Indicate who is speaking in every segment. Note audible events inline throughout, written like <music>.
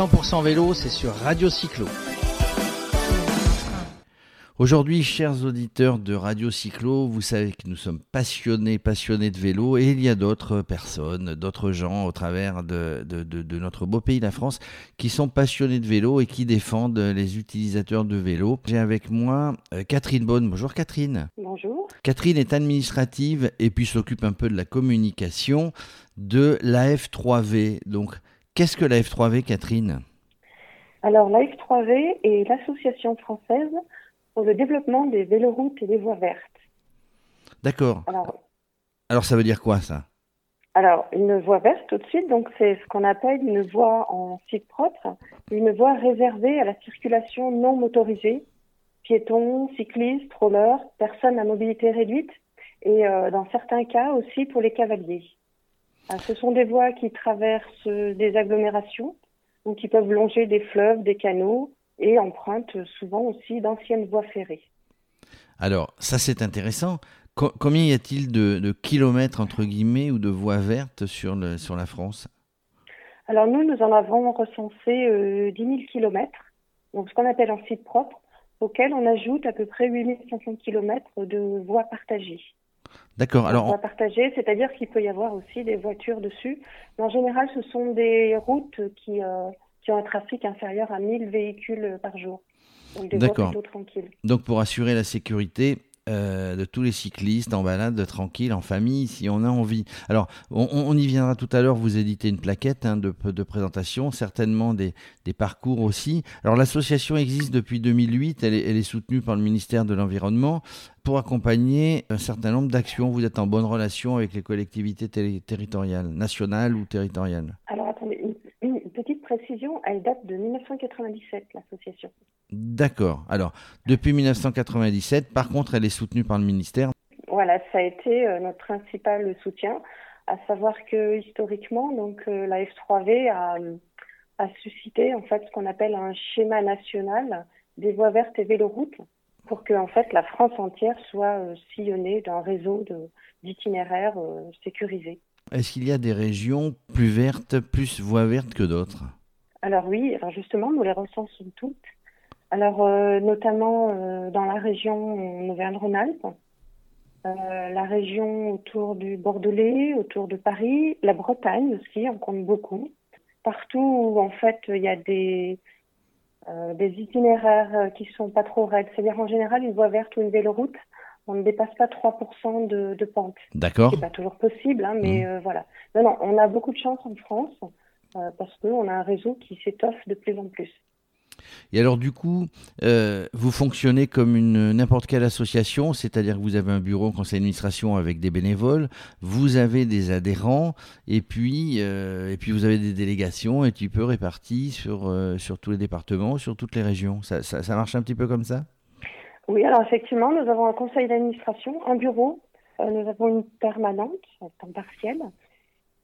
Speaker 1: 100% vélo, c'est sur Radio Cyclo. Aujourd'hui, chers auditeurs de Radio Cyclo, vous savez que nous sommes passionnés, passionnés de vélo, et il y a d'autres personnes, d'autres gens au travers de, de, notre beau pays, la France, qui sont passionnés de vélo et qui défendent les utilisateurs de vélo. J'ai avec moi euh, Catherine Bonne. Bonjour Catherine.
Speaker 2: Bonjour.
Speaker 1: Catherine est administrative et puis s'occupe un peu de la communication de la F3V. Donc, qu'est-ce que la F3V, Catherine?
Speaker 2: Alors, la F3V est l'association française pour le développement des véloroutes et des voies vertes.
Speaker 1: D'accord. Alors, ça veut dire quoi ça?
Speaker 2: Alors, une voie verte tout de suite, donc c'est ce qu'on appelle une voie en site propre, une voie réservée à la circulation non motorisée, piétons, cyclistes, rollers, personnes à mobilité réduite et euh, dans certains cas aussi pour les cavaliers. Ce sont des voies qui traversent des agglomérations, ou qui peuvent longer des fleuves, des canaux, et empruntent souvent aussi d'anciennes voies ferrées.
Speaker 1: Alors, ça c'est intéressant. combien y a-t-il de, kilomètres, entre guillemets, ou de voies vertes sur, le, sur la France?
Speaker 2: Alors nous, nous en avons recensé euh, 10 000 kilomètres, donc ce qu'on appelle un site propre, auquel on ajoute à peu près 8 500 kilomètres de voies partagées.
Speaker 1: D'accord. Alors,
Speaker 2: voies partagées, c'est-à-dire qu'il peut y avoir aussi des voitures dessus. Mais en général, ce sont des routes qui, euh, qui ont un trafic inférieur à 1000 véhicules par jour. Tranquilles.
Speaker 1: Donc pour assurer la sécurité, euh, de tous les cyclistes en balade, tranquille, en famille, si on a envie. Alors, on, y viendra tout à l'heure, vous éditez une plaquette hein, de, de, présentation, certainement des, parcours aussi. Alors, l'association existe depuis 2008, elle est, elle est, soutenue par le ministère de l'Environnement pour accompagner un certain nombre d'actions. Vous êtes en bonne relation avec les collectivités territoriales, nationales ou territoriales?
Speaker 2: Alors, attendez, petite précision, elle date de 1997, l'association.
Speaker 1: D'accord. Alors, depuis 1997, par contre, elle est soutenue par le ministère.
Speaker 2: Voilà, ça a été euh, notre principal soutien, à savoir que historiquement, donc euh, la F3V a, a, suscité en fait ce qu'on appelle un schéma national des voies vertes et véloroutes pour que en fait la France entière soit euh, sillonnée d'un réseau d'itinéraires sécurisés.
Speaker 1: Est-ce qu'il y a des régions plus vertes, plus voies vertes que d'autres?
Speaker 2: Alors oui, alors justement, nous les recensons toutes. Alors euh, notamment euh, dans la région Auvergne-Rhône-Alpes, euh, la région autour du Bordelais, autour de Paris, la Bretagne aussi, on compte beaucoup. Partout où en fait il y a des des itinéraires qui sont pas trop raides, c'est-à-dire en général une voie verte ou une véloroute, on ne dépasse pas 3% de, de, pente.
Speaker 1: D'accord.
Speaker 2: C'est pas toujours possible, hein, mais mmh. voilà. Non, non, on a beaucoup de chance en France parce qu'on a un réseau qui s'étoffe de plus en plus.
Speaker 1: Et alors du coup, euh, vous fonctionnez comme une n'importe quelle association, c'est-à-dire que vous avez un bureau, conseil d'administration avec des bénévoles, vous avez des adhérents, et puis et puis vous avez des délégations et tu peux répartis sur sur tous les départements, sur toutes les régions. Ça, ça, marche un petit peu comme ça?
Speaker 2: Oui, alors effectivement, nous avons un conseil d'administration, un bureau, euh, nous avons une permanente, temps partiel,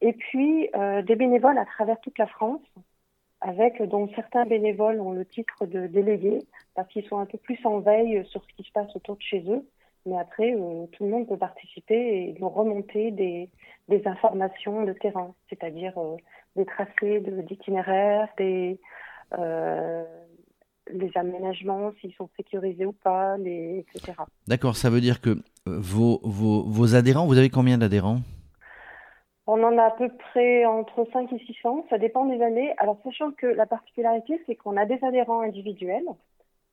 Speaker 2: et puis euh, des bénévoles à travers toute la France, avec dont certains bénévoles ont le titre de délégués, parce qu'ils sont un peu plus en veille sur ce qui se passe autour de chez eux. Mais après, euh, tout le monde peut participer et nous remonter des, informations de terrain, c'est-à-dire des tracés d'itinéraires, des, les aménagements, s'ils sont sécurisés ou pas, les, etc.
Speaker 1: D'accord, ça veut dire que euh, vos adhérents, vous avez combien d'adhérents?
Speaker 2: On en a à peu près entre 5 et 600, ça dépend des années. Alors sachant que la particularité, c'est qu'on a des adhérents individuels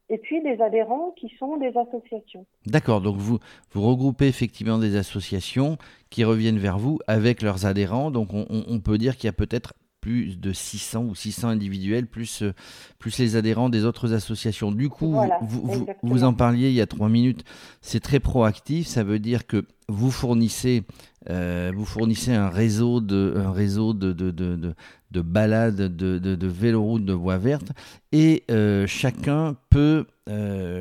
Speaker 2: et puis des adhérents qui sont des associations.
Speaker 1: D'accord, donc vous, vous regroupez effectivement des associations qui reviennent vers vous avec leurs adhérents. Donc on, on peut dire qu'il y a peut-être plus de 600 ou 600 individuels, plus, euh, plus les adhérents des autres associations. Du coup, vous, vous, en parliez il y a trois minutes, c'est très proactif, ça veut dire que vous fournissez, euh, vous fournissez un réseau de, un réseau de, de, de, de balades, de, de, de véloroutes, de voies vertes, et euh, chacun peut,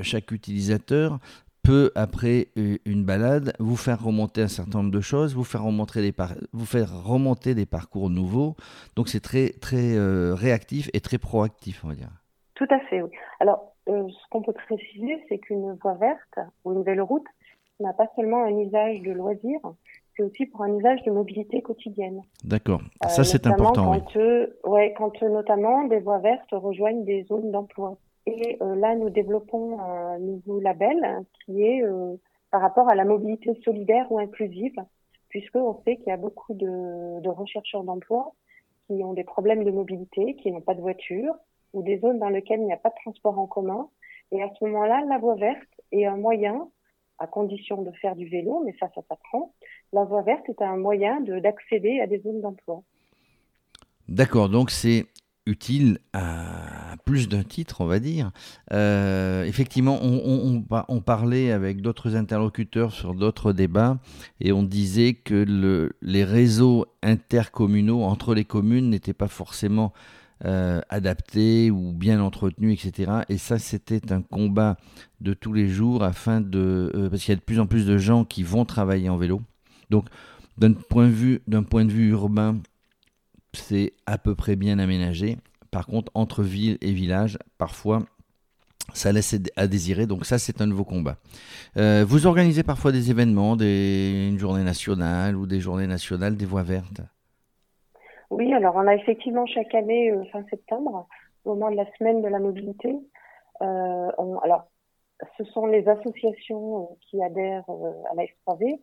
Speaker 1: chaque utilisateur peut, après une balade, vous faire remonter un certain nombre de choses, vous faire remonter des, vous faire remonter des parcours nouveaux. Donc c'est très, très euh, réactif et très proactif, on va dire.
Speaker 2: Tout à fait, oui. Alors, euh, ce qu'on peut préciser, c'est qu'une voie verte ou une véloroute n'a pas seulement un usage de loisir, c'est aussi pour un usage de mobilité quotidienne.
Speaker 1: D'accord, ça c'est important.
Speaker 2: Quand, oui. ouais, quand notamment des voies vertes rejoignent des zones d'emploi. Et là, nous développons un nouveau label qui est par rapport à la mobilité solidaire ou inclusive, puisqu'on sait qu'il y a beaucoup de, de rechercheurs d'emploi qui ont des problèmes de mobilité, qui n'ont pas de voiture, ou des zones dans lesquelles il n'y a pas de transport en commun. Et à ce moment-là, la voie verte est un moyen, à condition de faire du vélo, mais ça, ça s'apprend. La voie verte est un moyen d'accéder à des zones d'emploi.
Speaker 1: D'accord, donc c'est utile à plus d'un titre, on va dire. Euh, effectivement, on, parlait avec d'autres interlocuteurs sur d'autres débats et on disait que le, les réseaux intercommunaux entre les communes n'étaient pas forcément euh, adaptés ou bien entretenus, etc. Et ça, c'était un combat de tous les jours afin de... Euh, parce qu'il y a de plus en plus de gens qui vont travailler en vélo. Donc, d'un point de vue urbain, c'est à peu près bien aménagé. Par contre, entre ville et village, parfois, ça laisse à désirer. Donc ça, c'est un nouveau combat. Euh, vous organisez parfois des événements, une journée nationale ou des journées nationales des voies vertes?
Speaker 2: Oui, alors on a effectivement chaque année, euh, fin septembre, au moment de la semaine de la mobilité, euh, alors ce sont les associations qui adhèrent à la S3V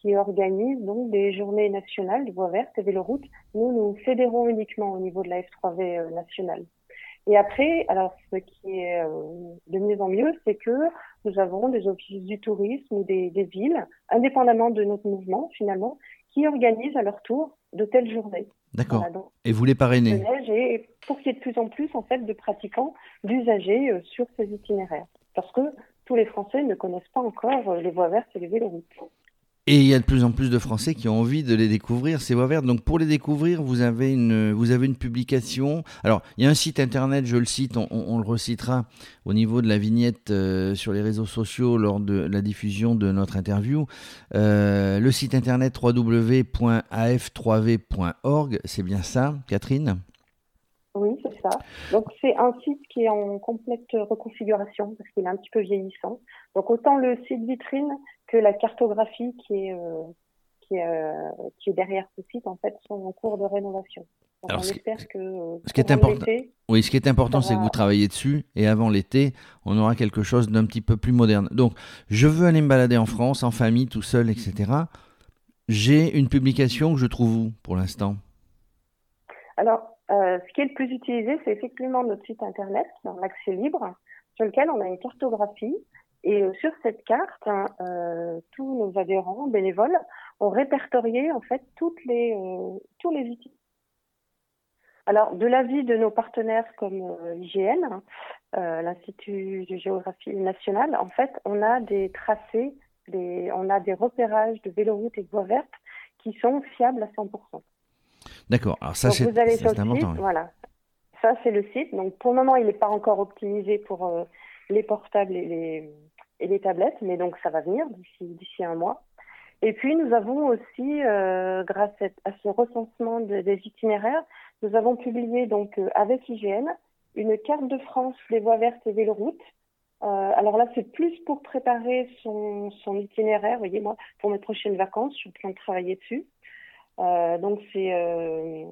Speaker 2: qui organise donc des journées nationales de voies vertes et véloroutes. Nous, nous fédérons uniquement au niveau de la F3V euh, nationale. Et après, alors ce qui est euh, de mieux en mieux, c'est que nous avons des offices du tourisme ou des, des, villes, indépendamment de notre mouvement finalement, qui organisent à leur tour de telles journées.
Speaker 1: D'accord. et vous les parrainez
Speaker 2: Et pour qu'il y ait de plus en plus en fait de pratiquants, d'usagers euh, sur ces itinéraires, parce que tous les Français ne connaissent pas encore les voies vertes et les véloroutes.
Speaker 1: Et il y a de plus en plus de Français qui ont envie de les découvrir, ces voies vertes. Donc pour les découvrir, vous avez une, vous avez une publication. Alors il y a un site internet, je le cite, on, le recitera au niveau de la vignette euh, sur les réseaux sociaux lors de la diffusion de notre interview. Euh, le site internet www.af3v.org, c'est bien ça, Catherine?
Speaker 2: Oui, c'est ça. Donc c'est un site qui est en complète reconfiguration parce qu'il est un petit peu vieillissant. Donc autant le site vitrine que la cartographie qui est, euh, qui, est, euh, qui est derrière ce site en fait sont en cours de rénovation.
Speaker 1: Alors, on espère que euh, ce qui est important, oui, ce qui est important, c'est que vous travaillez dessus et avant l'été, on aura quelque chose d'un petit peu plus moderne. Donc, je veux aller me balader en France, en famille, tout seul, etc. J'ai une publication que je trouve où pour l'instant?
Speaker 2: Alors, euh, ce qui est le plus utilisé, c'est effectivement notre site internet, dans l'accès libre, sur lequel on a une cartographie. Et euh, sur cette carte, hein, euh, tous nos adhérents bénévoles ont répertorié en fait toutes les, tous les outils. Alors, de l'avis de nos partenaires comme l'IGN, hein, l'Institut de géographie nationale, en fait, on a des tracés, des, on a des repérages de véloroutes et de voies vertes qui sont fiables à 100%.
Speaker 1: D'accord. Alors ça, c'est important.
Speaker 2: Voilà. Ça, c'est le site. Donc pour le moment, il n'est pas encore optimisé pour euh, les portables et les, et les tablettes, mais donc ça va venir d'ici un mois. Et puis nous avons aussi, euh, grâce à ce recensement des itinéraires, nous avons publié donc euh, avec IGN une carte de France des voies vertes et véloroutes. Euh, alors là, c'est plus pour préparer son, son itinéraire. Vous voyez, moi, pour mes prochaines vacances, je suis en train de travailler dessus. Euh, donc c'est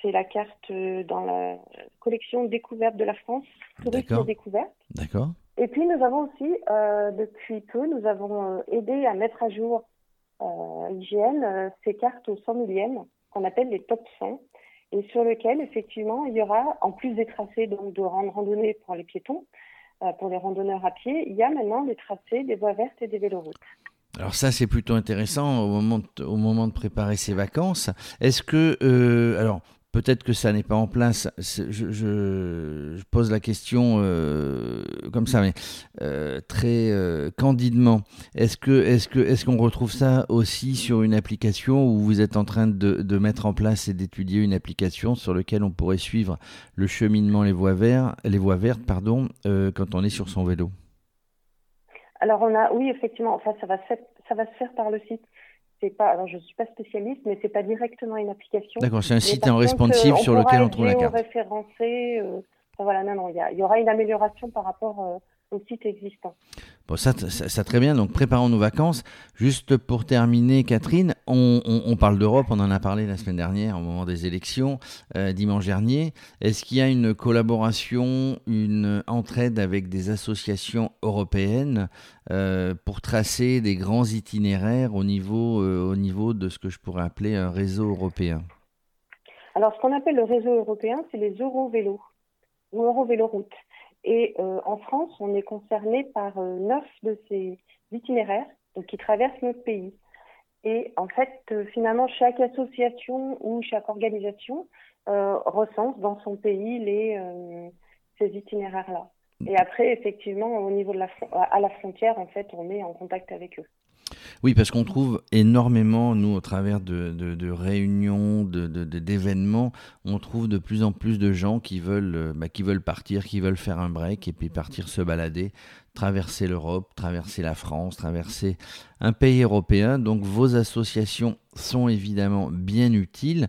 Speaker 2: c'est la carte dans la collection découverte de la France, tourisme découverte.
Speaker 1: D'accord.
Speaker 2: Et puis nous avons aussi euh, depuis peu nous avons aidé à mettre à jour IGN ces cartes au 100 millième qu'on appelle les top 100 et sur lequel effectivement il y aura en plus des tracés donc de randonnée pour les piétons, pour les randonneurs à pied, il y a maintenant des tracés des voies vertes et des véloroutes.
Speaker 1: Alors ça, c'est plutôt intéressant au moment de, au moment de préparer ses vacances. Est-ce que, euh, alors peut-être que ça n'est pas en place, je, pose la question euh, comme ça, mais euh, très candidement. Est-ce que, que, est-ce qu'on retrouve ça aussi sur une application où vous êtes en train de, mettre en place et d'étudier une application sur laquelle on pourrait suivre le cheminement les voies vertes, les voies vertes, pardon, quand on est sur son vélo?
Speaker 2: Alors on a, oui effectivement, enfin ça va se ça va se faire par le site. C'est pas, alors je suis pas spécialiste, mais c'est pas directement une application.
Speaker 1: D'accord, c'est un site en responsive sur lequel on trouve la carte.
Speaker 2: référencé, euh, voilà, non, non, il y, y, aura une amélioration par rapport euh, au site existant.
Speaker 1: Bon, ça, ça, très bien. Donc, préparons nos vacances. Juste pour terminer, Catherine, on, parle d'Europe. On en a parlé la semaine dernière au moment des élections, euh, dimanche dernier. Est-ce qu'il y a une collaboration, une entraide avec des associations européennes euh, pour tracer des grands itinéraires au niveau, euh, au niveau de ce que je pourrais appeler un réseau européen?
Speaker 2: Alors, ce qu'on appelle le réseau européen, c'est les Eurovélos ou Eurovéloroutes. Et euh, en France, on est concerné par euh, neuf de ces itinéraires donc, qui traversent notre pays. Et en fait, euh, finalement, chaque association ou chaque organisation recense dans son pays les, ces itinéraires-là. Et après, effectivement, au niveau de la, à la frontière, en fait, on est en contact avec eux.
Speaker 1: Oui, parce qu'on trouve énormément, nous, au travers de, de, réunions, d'événements, on trouve de plus en plus de gens qui veulent, euh, bah, qui veulent partir, qui veulent faire un break et puis partir se balader, traverser l'Europe, traverser la France, traverser un pays européen. Donc vos associations sont évidemment bien utiles.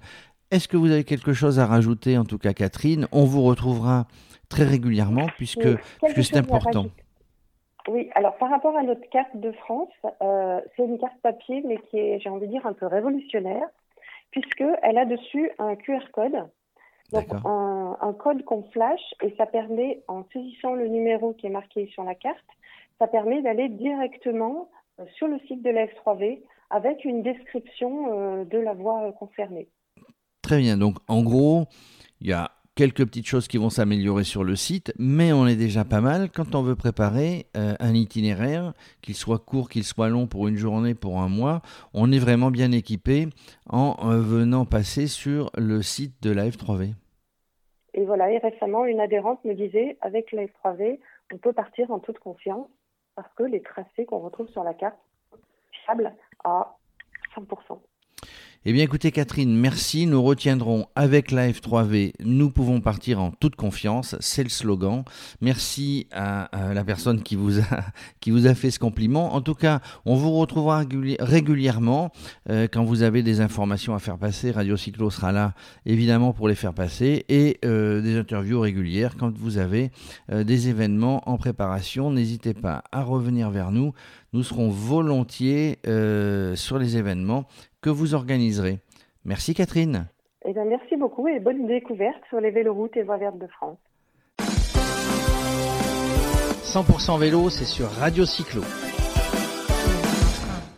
Speaker 1: Est-ce que vous avez quelque chose à rajouter, en tout cas Catherine? On vous retrouvera très régulièrement puisque, puisque c'est important.
Speaker 2: Oui, alors par rapport à notre carte de France, euh, c'est une carte papier, mais qui est, j'ai envie de dire, un peu révolutionnaire, puisqu'elle a dessus un QR code, donc un, code qu'on flash, et ça permet, en saisissant le numéro qui est marqué sur la carte, ça permet d'aller directement euh, sur le site de la F3V avec une description euh, de la voie concernée.
Speaker 1: Très bien, donc en gros, il y a quelques petites choses qui vont s'améliorer sur le site, mais on est déjà pas mal quand on veut préparer euh, un itinéraire, qu'il soit court, qu'il soit long pour une journée, pour un mois, on est vraiment bien équipé en euh, venant passer sur le site de la F3V.
Speaker 2: Et voilà, et récemment, une adhérente me disait, avec la F3V, on peut partir en toute confiance parce que les tracés qu'on retrouve sur la carte sont fiables à 100%.
Speaker 1: Eh bien écoutez Catherine, merci. Nous retiendrons avec la F3V, nous pouvons partir en toute confiance. C'est le slogan. Merci à, la personne <laughs> qui vous, a, fait ce compliment. En tout cas, on vous retrouvera régulièrement euh, quand vous avez des informations à faire passer. Radio Cyclo sera là évidemment pour les faire passer et euh, des interviews régulières quand vous avez euh, des événements en préparation. N'hésitez pas à revenir vers nous. Nous serons volontiers sur les événements que vous organiserez. Merci Catherine.
Speaker 2: Eh bien, merci beaucoup et bonne découverte sur les véloroutes et voies vertes de France.
Speaker 1: 100% vélo, c'est sur Radio Cyclo.